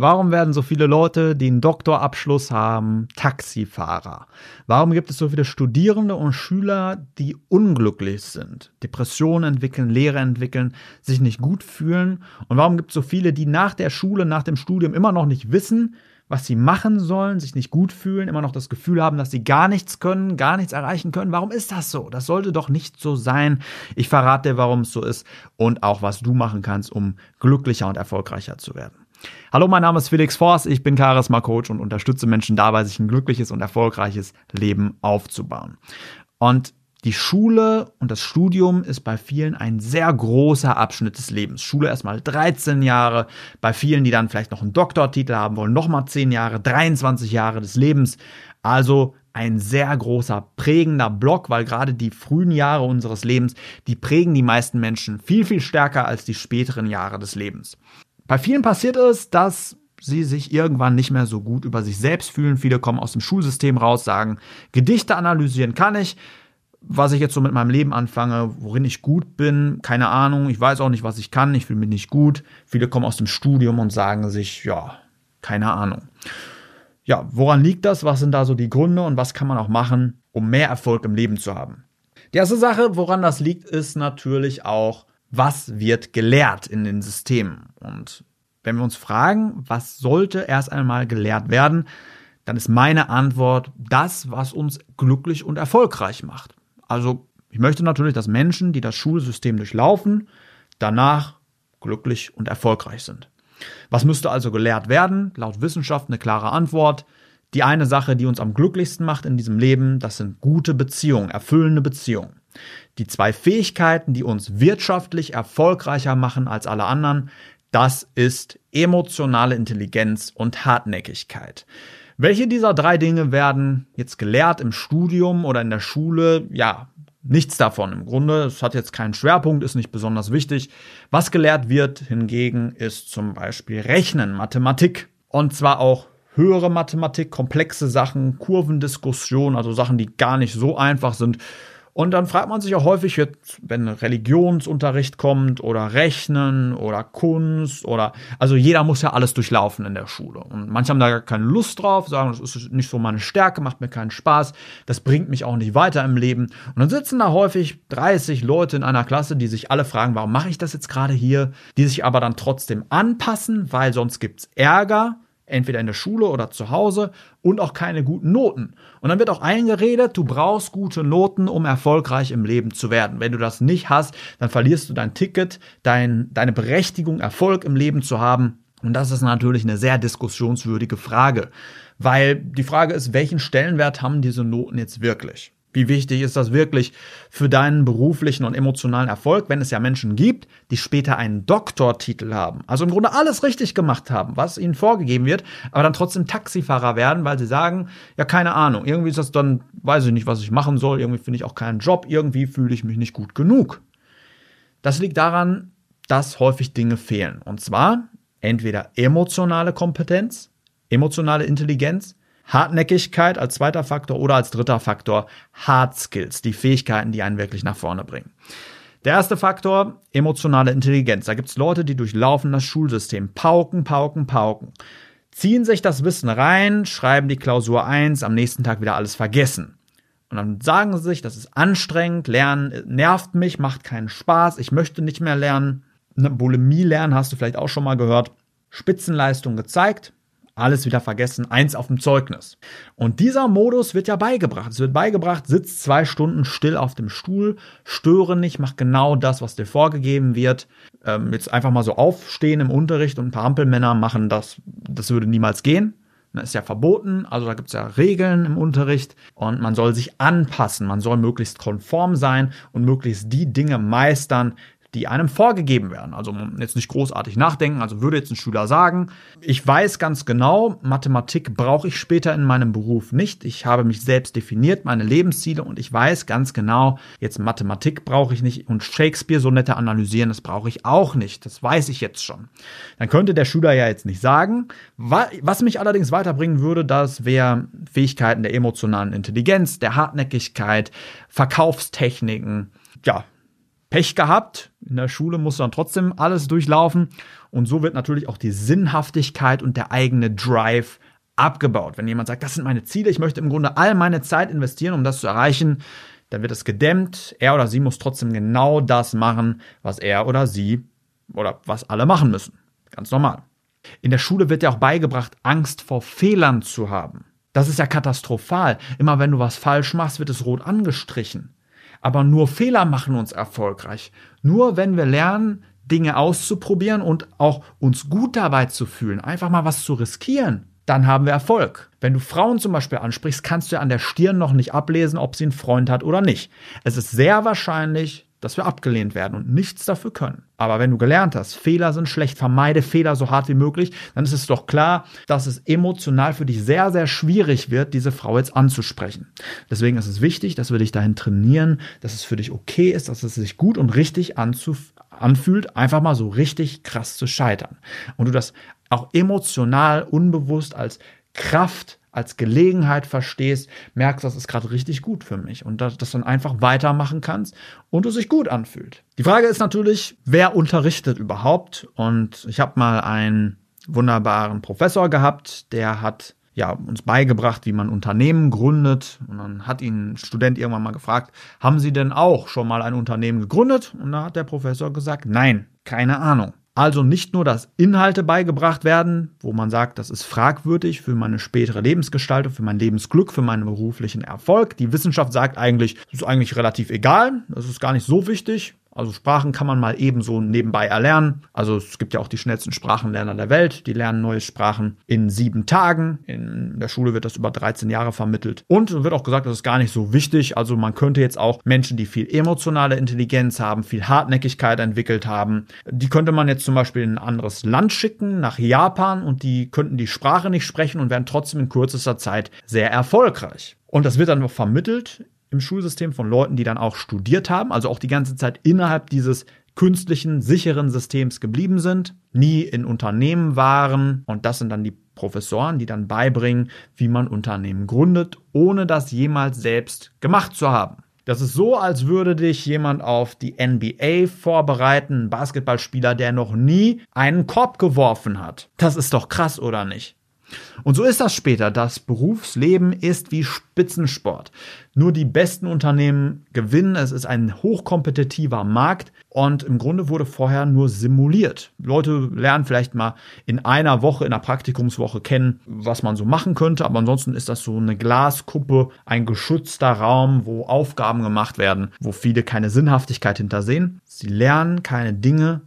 Warum werden so viele Leute, die einen Doktorabschluss haben, Taxifahrer? Warum gibt es so viele Studierende und Schüler, die unglücklich sind, Depressionen entwickeln, Lehre entwickeln, sich nicht gut fühlen? Und warum gibt es so viele, die nach der Schule, nach dem Studium immer noch nicht wissen, was sie machen sollen, sich nicht gut fühlen, immer noch das Gefühl haben, dass sie gar nichts können, gar nichts erreichen können. Warum ist das so? Das sollte doch nicht so sein. Ich verrate dir, warum es so ist und auch, was du machen kannst, um glücklicher und erfolgreicher zu werden. Hallo, mein Name ist Felix Forst, ich bin Charisma Coach und unterstütze Menschen dabei, sich ein glückliches und erfolgreiches Leben aufzubauen. Und die Schule und das Studium ist bei vielen ein sehr großer Abschnitt des Lebens. Schule erstmal 13 Jahre, bei vielen, die dann vielleicht noch einen Doktortitel haben wollen, nochmal 10 Jahre, 23 Jahre des Lebens. Also ein sehr großer prägender Block, weil gerade die frühen Jahre unseres Lebens, die prägen die meisten Menschen viel, viel stärker als die späteren Jahre des Lebens. Bei vielen passiert es, dass sie sich irgendwann nicht mehr so gut über sich selbst fühlen. Viele kommen aus dem Schulsystem raus, sagen, Gedichte analysieren kann ich. Was ich jetzt so mit meinem Leben anfange, worin ich gut bin, keine Ahnung. Ich weiß auch nicht, was ich kann. Ich fühle mich nicht gut. Viele kommen aus dem Studium und sagen sich, ja, keine Ahnung. Ja, woran liegt das? Was sind da so die Gründe und was kann man auch machen, um mehr Erfolg im Leben zu haben? Die erste Sache, woran das liegt, ist natürlich auch was wird gelehrt in den Systemen. Und wenn wir uns fragen, was sollte erst einmal gelehrt werden, dann ist meine Antwort das, was uns glücklich und erfolgreich macht. Also ich möchte natürlich, dass Menschen, die das Schulsystem durchlaufen, danach glücklich und erfolgreich sind. Was müsste also gelehrt werden? Laut Wissenschaft eine klare Antwort. Die eine Sache, die uns am glücklichsten macht in diesem Leben, das sind gute Beziehungen, erfüllende Beziehungen. Die zwei Fähigkeiten, die uns wirtschaftlich erfolgreicher machen als alle anderen, das ist emotionale Intelligenz und Hartnäckigkeit. Welche dieser drei Dinge werden jetzt gelehrt im Studium oder in der Schule? Ja, nichts davon. Im Grunde, es hat jetzt keinen Schwerpunkt, ist nicht besonders wichtig. Was gelehrt wird hingegen ist zum Beispiel Rechnen, Mathematik. Und zwar auch höhere Mathematik, komplexe Sachen, Kurvendiskussion, also Sachen, die gar nicht so einfach sind und dann fragt man sich auch häufig, wenn Religionsunterricht kommt oder Rechnen oder Kunst oder, also jeder muss ja alles durchlaufen in der Schule. Und manche haben da gar keine Lust drauf, sagen, das ist nicht so meine Stärke, macht mir keinen Spaß, das bringt mich auch nicht weiter im Leben. Und dann sitzen da häufig 30 Leute in einer Klasse, die sich alle fragen, warum mache ich das jetzt gerade hier? Die sich aber dann trotzdem anpassen, weil sonst gibt's Ärger entweder in der Schule oder zu Hause und auch keine guten Noten. Und dann wird auch eingeredet, du brauchst gute Noten, um erfolgreich im Leben zu werden. Wenn du das nicht hast, dann verlierst du dein Ticket, dein, deine Berechtigung, Erfolg im Leben zu haben. Und das ist natürlich eine sehr diskussionswürdige Frage, weil die Frage ist, welchen Stellenwert haben diese Noten jetzt wirklich? Wie wichtig ist das wirklich für deinen beruflichen und emotionalen Erfolg, wenn es ja Menschen gibt, die später einen Doktortitel haben, also im Grunde alles richtig gemacht haben, was ihnen vorgegeben wird, aber dann trotzdem Taxifahrer werden, weil sie sagen, ja, keine Ahnung, irgendwie ist das dann, weiß ich nicht, was ich machen soll, irgendwie finde ich auch keinen Job, irgendwie fühle ich mich nicht gut genug. Das liegt daran, dass häufig Dinge fehlen. Und zwar entweder emotionale Kompetenz, emotionale Intelligenz Hartnäckigkeit als zweiter Faktor oder als dritter Faktor Hard Skills, die Fähigkeiten, die einen wirklich nach vorne bringen. Der erste Faktor, emotionale Intelligenz. Da gibt es Leute, die durchlaufen das Schulsystem, pauken, pauken, pauken, ziehen sich das Wissen rein, schreiben die Klausur 1, am nächsten Tag wieder alles vergessen. Und dann sagen sie sich, das ist anstrengend, lernen nervt mich, macht keinen Spaß, ich möchte nicht mehr lernen. Eine Bulimie lernen hast du vielleicht auch schon mal gehört. Spitzenleistung gezeigt, alles wieder vergessen, eins auf dem Zeugnis. Und dieser Modus wird ja beigebracht. Es wird beigebracht, sitz zwei Stunden still auf dem Stuhl, störe nicht, mach genau das, was dir vorgegeben wird. Ähm, jetzt einfach mal so aufstehen im Unterricht und ein paar Ampelmänner machen das, das würde niemals gehen. Das ist ja verboten, also da gibt es ja Regeln im Unterricht und man soll sich anpassen, man soll möglichst konform sein und möglichst die Dinge meistern, die einem vorgegeben werden. Also jetzt nicht großartig nachdenken. Also würde jetzt ein Schüler sagen, ich weiß ganz genau, Mathematik brauche ich später in meinem Beruf nicht. Ich habe mich selbst definiert, meine Lebensziele und ich weiß ganz genau, jetzt Mathematik brauche ich nicht und Shakespeare-Sonette analysieren, das brauche ich auch nicht. Das weiß ich jetzt schon. Dann könnte der Schüler ja jetzt nicht sagen. Was mich allerdings weiterbringen würde, das wäre Fähigkeiten der emotionalen Intelligenz, der Hartnäckigkeit, Verkaufstechniken, ja, Pech gehabt. In der Schule muss dann trotzdem alles durchlaufen. Und so wird natürlich auch die Sinnhaftigkeit und der eigene Drive abgebaut. Wenn jemand sagt, das sind meine Ziele, ich möchte im Grunde all meine Zeit investieren, um das zu erreichen, dann wird es gedämmt. Er oder sie muss trotzdem genau das machen, was er oder sie oder was alle machen müssen. Ganz normal. In der Schule wird ja auch beigebracht, Angst vor Fehlern zu haben. Das ist ja katastrophal. Immer wenn du was falsch machst, wird es rot angestrichen. Aber nur Fehler machen uns erfolgreich. Nur wenn wir lernen, Dinge auszuprobieren und auch uns gut dabei zu fühlen, einfach mal was zu riskieren, dann haben wir Erfolg. Wenn du Frauen zum Beispiel ansprichst, kannst du ja an der Stirn noch nicht ablesen, ob sie einen Freund hat oder nicht. Es ist sehr wahrscheinlich, dass wir abgelehnt werden und nichts dafür können. Aber wenn du gelernt hast, Fehler sind schlecht, vermeide Fehler so hart wie möglich, dann ist es doch klar, dass es emotional für dich sehr, sehr schwierig wird, diese Frau jetzt anzusprechen. Deswegen ist es wichtig, dass wir dich dahin trainieren, dass es für dich okay ist, dass es sich gut und richtig anfühlt, einfach mal so richtig krass zu scheitern. Und du das auch emotional unbewusst als Kraft, als Gelegenheit verstehst, merkst, das ist gerade richtig gut für mich und dass, du dann einfach weitermachen kannst und du sich gut anfühlt. Die Frage ist natürlich, wer unterrichtet überhaupt? Und ich habe mal einen wunderbaren Professor gehabt, der hat ja, uns beigebracht, wie man Unternehmen gründet. Und dann hat ihn ein Student irgendwann mal gefragt, haben Sie denn auch schon mal ein Unternehmen gegründet? Und da hat der Professor gesagt, nein, keine Ahnung. Also nicht nur, dass Inhalte beigebracht werden, wo man sagt, das ist fragwürdig für meine spätere Lebensgestaltung, für mein Lebensglück, für meinen beruflichen Erfolg. Die Wissenschaft sagt eigentlich, das ist eigentlich relativ egal, das ist gar nicht so wichtig. Also Sprachen kann man mal ebenso nebenbei erlernen. Also es gibt ja auch die schnellsten Sprachenlerner der Welt. Die lernen neue Sprachen in sieben Tagen. In der Schule wird das über 13 Jahre vermittelt. Und wird auch gesagt, das ist gar nicht so wichtig. Also man könnte jetzt auch Menschen, die viel emotionale Intelligenz haben, viel Hartnäckigkeit entwickelt haben, die könnte man jetzt zum Beispiel in ein anderes Land schicken, nach Japan, und die könnten die Sprache nicht sprechen und wären trotzdem in kürzester Zeit sehr erfolgreich. Und das wird dann noch vermittelt im Schulsystem von Leuten, die dann auch studiert haben, also auch die ganze Zeit innerhalb dieses künstlichen, sicheren Systems geblieben sind, nie in Unternehmen waren und das sind dann die Professoren, die dann beibringen, wie man Unternehmen gründet, ohne das jemals selbst gemacht zu haben. Das ist so, als würde dich jemand auf die NBA vorbereiten, ein Basketballspieler, der noch nie einen Korb geworfen hat. Das ist doch krass, oder nicht? Und so ist das später. Das Berufsleben ist wie Spitzensport. Nur die besten Unternehmen gewinnen. Es ist ein hochkompetitiver Markt und im Grunde wurde vorher nur simuliert. Leute lernen vielleicht mal in einer Woche, in einer Praktikumswoche kennen, was man so machen könnte, aber ansonsten ist das so eine Glaskuppe, ein geschützter Raum, wo Aufgaben gemacht werden, wo viele keine Sinnhaftigkeit hintersehen. Sie lernen keine Dinge,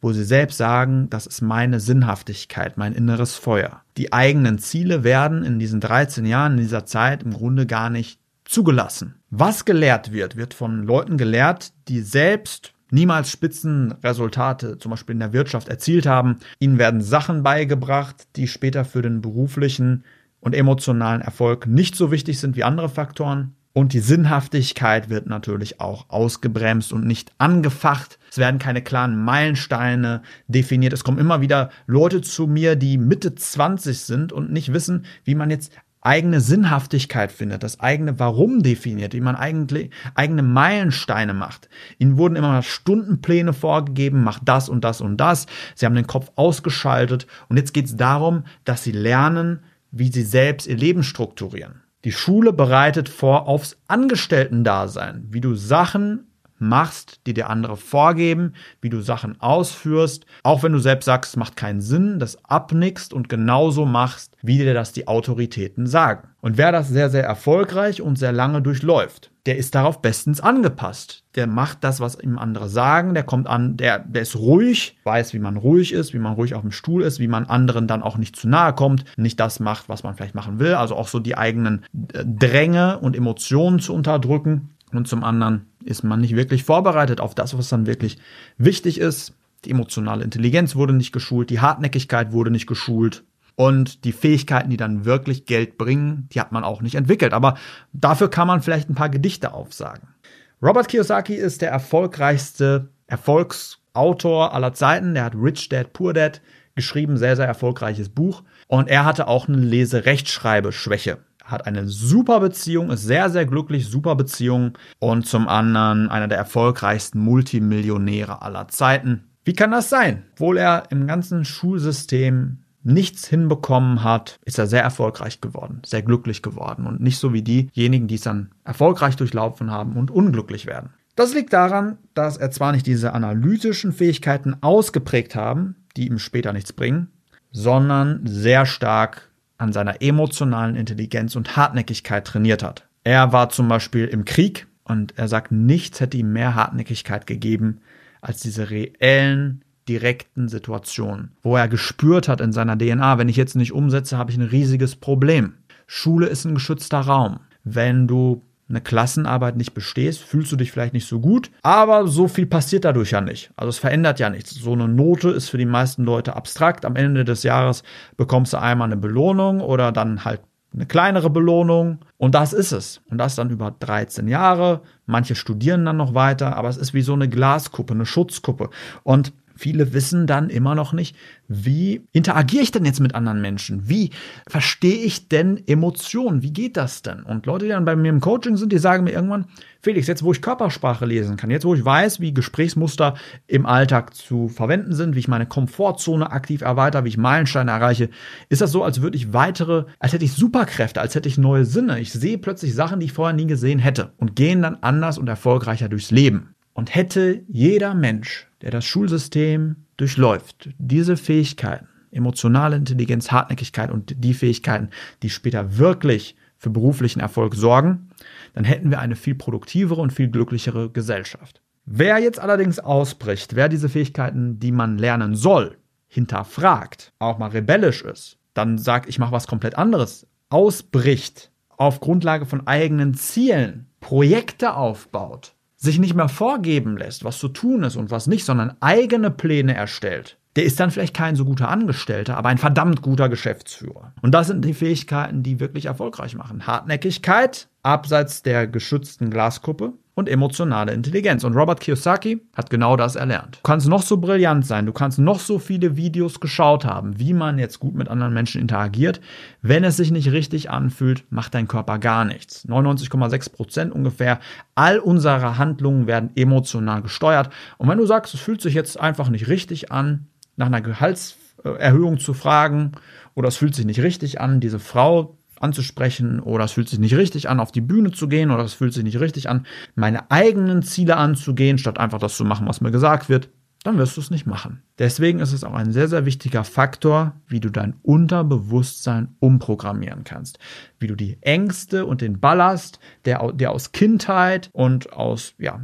wo sie selbst sagen, das ist meine Sinnhaftigkeit, mein inneres Feuer. Die eigenen Ziele werden in diesen 13 Jahren, in dieser Zeit im Grunde gar nicht zugelassen. Was gelehrt wird, wird von Leuten gelehrt, die selbst niemals Spitzenresultate zum Beispiel in der Wirtschaft erzielt haben. Ihnen werden Sachen beigebracht, die später für den beruflichen und emotionalen Erfolg nicht so wichtig sind wie andere Faktoren. Und die Sinnhaftigkeit wird natürlich auch ausgebremst und nicht angefacht. Es werden keine klaren Meilensteine definiert. Es kommen immer wieder Leute zu mir, die Mitte 20 sind und nicht wissen, wie man jetzt eigene Sinnhaftigkeit findet, das eigene Warum definiert, wie man eigentlich eigene Meilensteine macht. Ihnen wurden immer Stundenpläne vorgegeben, macht das und das und das. Sie haben den Kopf ausgeschaltet und jetzt geht es darum, dass sie lernen, wie sie selbst ihr Leben strukturieren. Die Schule bereitet vor aufs Angestellten-Dasein, wie du Sachen machst, die dir andere vorgeben, wie du Sachen ausführst, auch wenn du selbst sagst, es macht keinen Sinn, das abnickst und genauso machst, wie dir das die Autoritäten sagen. Und wer das sehr, sehr erfolgreich und sehr lange durchläuft, der ist darauf bestens angepasst. Der macht das, was ihm andere sagen, der kommt an, der, der ist ruhig, weiß, wie man ruhig ist, wie man ruhig auf dem Stuhl ist, wie man anderen dann auch nicht zu nahe kommt, nicht das macht, was man vielleicht machen will, also auch so die eigenen äh, Dränge und Emotionen zu unterdrücken. Und zum anderen ist man nicht wirklich vorbereitet auf das, was dann wirklich wichtig ist. Die emotionale Intelligenz wurde nicht geschult, die Hartnäckigkeit wurde nicht geschult. Und die Fähigkeiten, die dann wirklich Geld bringen, die hat man auch nicht entwickelt. Aber dafür kann man vielleicht ein paar Gedichte aufsagen. Robert Kiyosaki ist der erfolgreichste Erfolgsautor aller Zeiten. Der hat Rich Dad Poor Dad geschrieben, sehr, sehr erfolgreiches Buch. Und er hatte auch eine Leserechtschreibeschwäche hat eine super Beziehung, ist sehr, sehr glücklich, super Beziehung und zum anderen einer der erfolgreichsten Multimillionäre aller Zeiten. Wie kann das sein? Obwohl er im ganzen Schulsystem nichts hinbekommen hat, ist er sehr erfolgreich geworden, sehr glücklich geworden und nicht so wie diejenigen, die es dann erfolgreich durchlaufen haben und unglücklich werden. Das liegt daran, dass er zwar nicht diese analytischen Fähigkeiten ausgeprägt haben, die ihm später nichts bringen, sondern sehr stark an seiner emotionalen Intelligenz und Hartnäckigkeit trainiert hat. Er war zum Beispiel im Krieg und er sagt, nichts hätte ihm mehr Hartnäckigkeit gegeben als diese reellen, direkten Situationen, wo er gespürt hat in seiner DNA, wenn ich jetzt nicht umsetze, habe ich ein riesiges Problem. Schule ist ein geschützter Raum. Wenn du eine Klassenarbeit nicht bestehst, fühlst du dich vielleicht nicht so gut, aber so viel passiert dadurch ja nicht. Also es verändert ja nichts. So eine Note ist für die meisten Leute abstrakt. Am Ende des Jahres bekommst du einmal eine Belohnung oder dann halt eine kleinere Belohnung und das ist es. Und das dann über 13 Jahre. Manche studieren dann noch weiter, aber es ist wie so eine Glaskuppe, eine Schutzkuppe. Und viele wissen dann immer noch nicht, wie interagiere ich denn jetzt mit anderen Menschen? Wie verstehe ich denn Emotionen? Wie geht das denn? Und Leute, die dann bei mir im Coaching sind, die sagen mir irgendwann, Felix, jetzt wo ich Körpersprache lesen kann, jetzt wo ich weiß, wie Gesprächsmuster im Alltag zu verwenden sind, wie ich meine Komfortzone aktiv erweitere, wie ich Meilensteine erreiche, ist das so, als würde ich weitere, als hätte ich Superkräfte, als hätte ich neue Sinne. Ich sehe plötzlich Sachen, die ich vorher nie gesehen hätte und gehen dann anders und erfolgreicher durchs Leben. Und hätte jeder Mensch, der das Schulsystem durchläuft, diese Fähigkeiten, emotionale Intelligenz, Hartnäckigkeit und die Fähigkeiten, die später wirklich für beruflichen Erfolg sorgen, dann hätten wir eine viel produktivere und viel glücklichere Gesellschaft. Wer jetzt allerdings ausbricht, wer diese Fähigkeiten, die man lernen soll, hinterfragt, auch mal rebellisch ist, dann sagt, ich mache was komplett anderes, ausbricht, auf Grundlage von eigenen Zielen, Projekte aufbaut, sich nicht mehr vorgeben lässt, was zu tun ist und was nicht, sondern eigene Pläne erstellt, der ist dann vielleicht kein so guter Angestellter, aber ein verdammt guter Geschäftsführer. Und das sind die Fähigkeiten, die wirklich erfolgreich machen. Hartnäckigkeit, abseits der geschützten Glaskuppe, und emotionale Intelligenz. Und Robert Kiyosaki hat genau das erlernt. Du kannst noch so brillant sein, du kannst noch so viele Videos geschaut haben, wie man jetzt gut mit anderen Menschen interagiert. Wenn es sich nicht richtig anfühlt, macht dein Körper gar nichts. 99,6 Prozent ungefähr all unsere Handlungen werden emotional gesteuert. Und wenn du sagst, es fühlt sich jetzt einfach nicht richtig an, nach einer Gehaltserhöhung zu fragen oder es fühlt sich nicht richtig an, diese Frau anzusprechen oder es fühlt sich nicht richtig an, auf die Bühne zu gehen oder es fühlt sich nicht richtig an, meine eigenen Ziele anzugehen, statt einfach das zu machen, was mir gesagt wird, dann wirst du es nicht machen. Deswegen ist es auch ein sehr, sehr wichtiger Faktor, wie du dein Unterbewusstsein umprogrammieren kannst. Wie du die Ängste und den Ballast, der, der aus Kindheit und aus ja,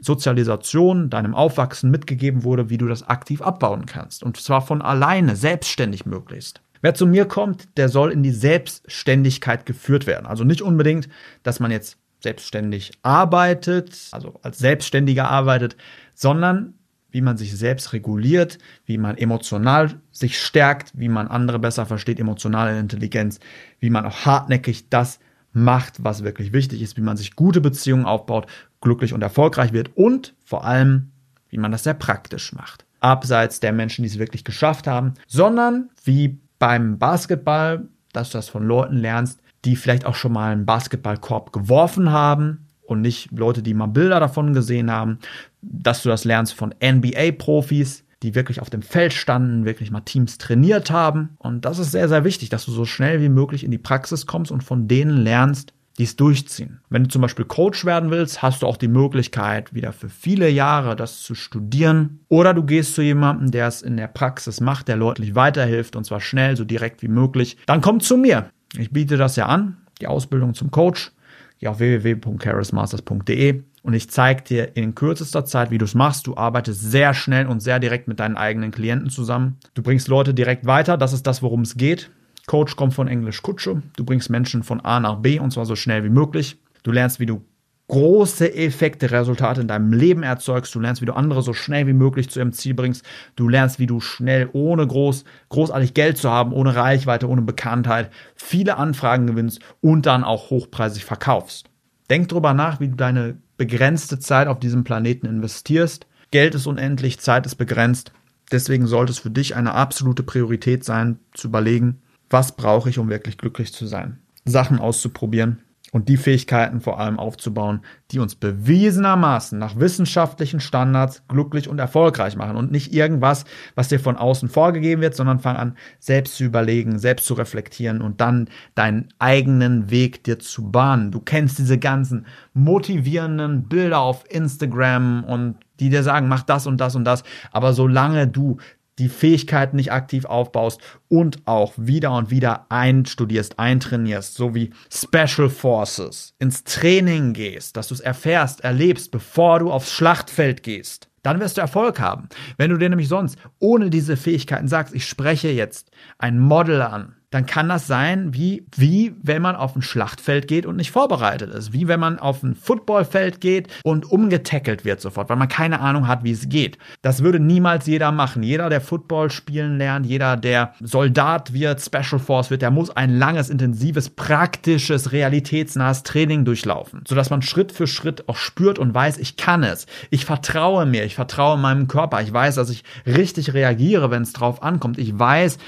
Sozialisation, deinem Aufwachsen mitgegeben wurde, wie du das aktiv abbauen kannst. Und zwar von alleine, selbstständig möglichst. Wer zu mir kommt, der soll in die Selbstständigkeit geführt werden. Also nicht unbedingt, dass man jetzt selbstständig arbeitet, also als Selbstständiger arbeitet, sondern wie man sich selbst reguliert, wie man emotional sich stärkt, wie man andere besser versteht, emotionale Intelligenz, wie man auch hartnäckig das macht, was wirklich wichtig ist, wie man sich gute Beziehungen aufbaut, glücklich und erfolgreich wird und vor allem, wie man das sehr praktisch macht. Abseits der Menschen, die es wirklich geschafft haben, sondern wie beim Basketball, dass du das von Leuten lernst, die vielleicht auch schon mal einen Basketballkorb geworfen haben und nicht Leute, die mal Bilder davon gesehen haben, dass du das lernst von NBA-Profis, die wirklich auf dem Feld standen, wirklich mal Teams trainiert haben. Und das ist sehr, sehr wichtig, dass du so schnell wie möglich in die Praxis kommst und von denen lernst, die es durchziehen. Wenn du zum Beispiel Coach werden willst, hast du auch die Möglichkeit, wieder für viele Jahre das zu studieren. Oder du gehst zu jemandem, der es in der Praxis macht, der deutlich weiterhilft und zwar schnell, so direkt wie möglich. Dann komm zu mir. Ich biete das ja an, die Ausbildung zum Coach. Geh auf www.charismasters.de und ich zeige dir in kürzester Zeit, wie du es machst. Du arbeitest sehr schnell und sehr direkt mit deinen eigenen Klienten zusammen. Du bringst Leute direkt weiter. Das ist das, worum es geht. Coach kommt von Englisch Kutsche. Du bringst Menschen von A nach B und zwar so schnell wie möglich. Du lernst, wie du große Effekte, Resultate in deinem Leben erzeugst. Du lernst, wie du andere so schnell wie möglich zu ihrem Ziel bringst. Du lernst, wie du schnell, ohne groß, großartig Geld zu haben, ohne Reichweite, ohne Bekanntheit, viele Anfragen gewinnst und dann auch hochpreisig verkaufst. Denk drüber nach, wie du deine begrenzte Zeit auf diesem Planeten investierst. Geld ist unendlich, Zeit ist begrenzt. Deswegen sollte es für dich eine absolute Priorität sein, zu überlegen, was brauche ich, um wirklich glücklich zu sein. Sachen auszuprobieren und die Fähigkeiten vor allem aufzubauen, die uns bewiesenermaßen nach wissenschaftlichen Standards glücklich und erfolgreich machen und nicht irgendwas, was dir von außen vorgegeben wird, sondern fang an, selbst zu überlegen, selbst zu reflektieren und dann deinen eigenen Weg dir zu bahnen. Du kennst diese ganzen motivierenden Bilder auf Instagram und die dir sagen, mach das und das und das. Aber solange du die Fähigkeiten nicht aktiv aufbaust und auch wieder und wieder einstudierst, eintrainierst, so wie Special Forces, ins Training gehst, dass du es erfährst, erlebst, bevor du aufs Schlachtfeld gehst, dann wirst du Erfolg haben. Wenn du dir nämlich sonst ohne diese Fähigkeiten sagst, ich spreche jetzt ein Model an, dann kann das sein, wie, wie wenn man auf ein Schlachtfeld geht und nicht vorbereitet ist. Wie wenn man auf ein Footballfeld geht und umgetackelt wird sofort, weil man keine Ahnung hat, wie es geht. Das würde niemals jeder machen. Jeder, der Football spielen lernt, jeder, der Soldat wird, Special Force wird, der muss ein langes, intensives, praktisches, realitätsnahes Training durchlaufen, sodass man Schritt für Schritt auch spürt und weiß, ich kann es. Ich vertraue mir, ich vertraue meinem Körper. Ich weiß, dass ich richtig reagiere, wenn es drauf ankommt. Ich weiß,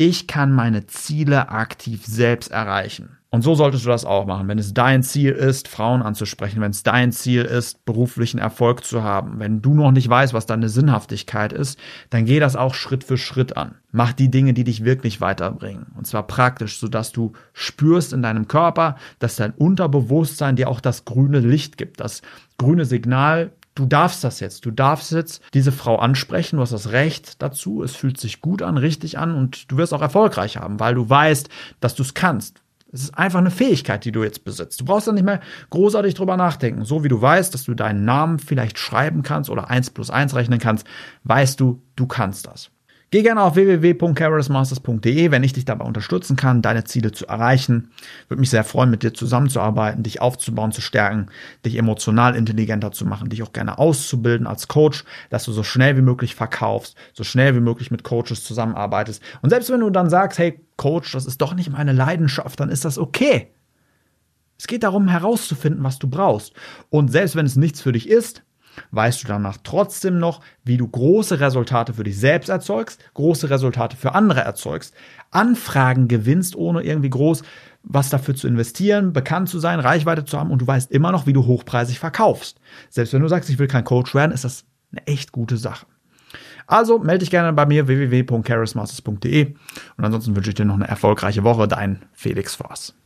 ich kann meine Ziele aktiv selbst erreichen. Und so solltest du das auch machen. Wenn es dein Ziel ist, Frauen anzusprechen, wenn es dein Ziel ist, beruflichen Erfolg zu haben, wenn du noch nicht weißt, was deine Sinnhaftigkeit ist, dann geh das auch Schritt für Schritt an. Mach die Dinge, die dich wirklich weiterbringen. Und zwar praktisch, sodass du spürst in deinem Körper, dass dein Unterbewusstsein dir auch das grüne Licht gibt, das grüne Signal, du darfst das jetzt. Du darfst jetzt diese Frau ansprechen. Du hast das Recht dazu. Es fühlt sich gut an, richtig an und du wirst auch erfolgreich haben, weil du weißt, dass du es kannst. Es ist einfach eine Fähigkeit, die du jetzt besitzt. Du brauchst dann nicht mehr großartig drüber nachdenken. So wie du weißt, dass du deinen Namen vielleicht schreiben kannst oder eins plus eins rechnen kannst, weißt du, du kannst das. Geh gerne auf www.carrosmasters.de, wenn ich dich dabei unterstützen kann, deine Ziele zu erreichen. Würde mich sehr freuen, mit dir zusammenzuarbeiten, dich aufzubauen, zu stärken, dich emotional intelligenter zu machen, dich auch gerne auszubilden als Coach, dass du so schnell wie möglich verkaufst, so schnell wie möglich mit Coaches zusammenarbeitest. Und selbst wenn du dann sagst, hey Coach, das ist doch nicht meine Leidenschaft, dann ist das okay. Es geht darum herauszufinden, was du brauchst. Und selbst wenn es nichts für dich ist, weißt du danach trotzdem noch, wie du große Resultate für dich selbst erzeugst, große Resultate für andere erzeugst, Anfragen gewinnst, ohne irgendwie groß was dafür zu investieren, bekannt zu sein, Reichweite zu haben und du weißt immer noch, wie du hochpreisig verkaufst. Selbst wenn du sagst, ich will kein Coach werden, ist das eine echt gute Sache. Also melde dich gerne bei mir www.charismasters.de und ansonsten wünsche ich dir noch eine erfolgreiche Woche. Dein Felix Voss.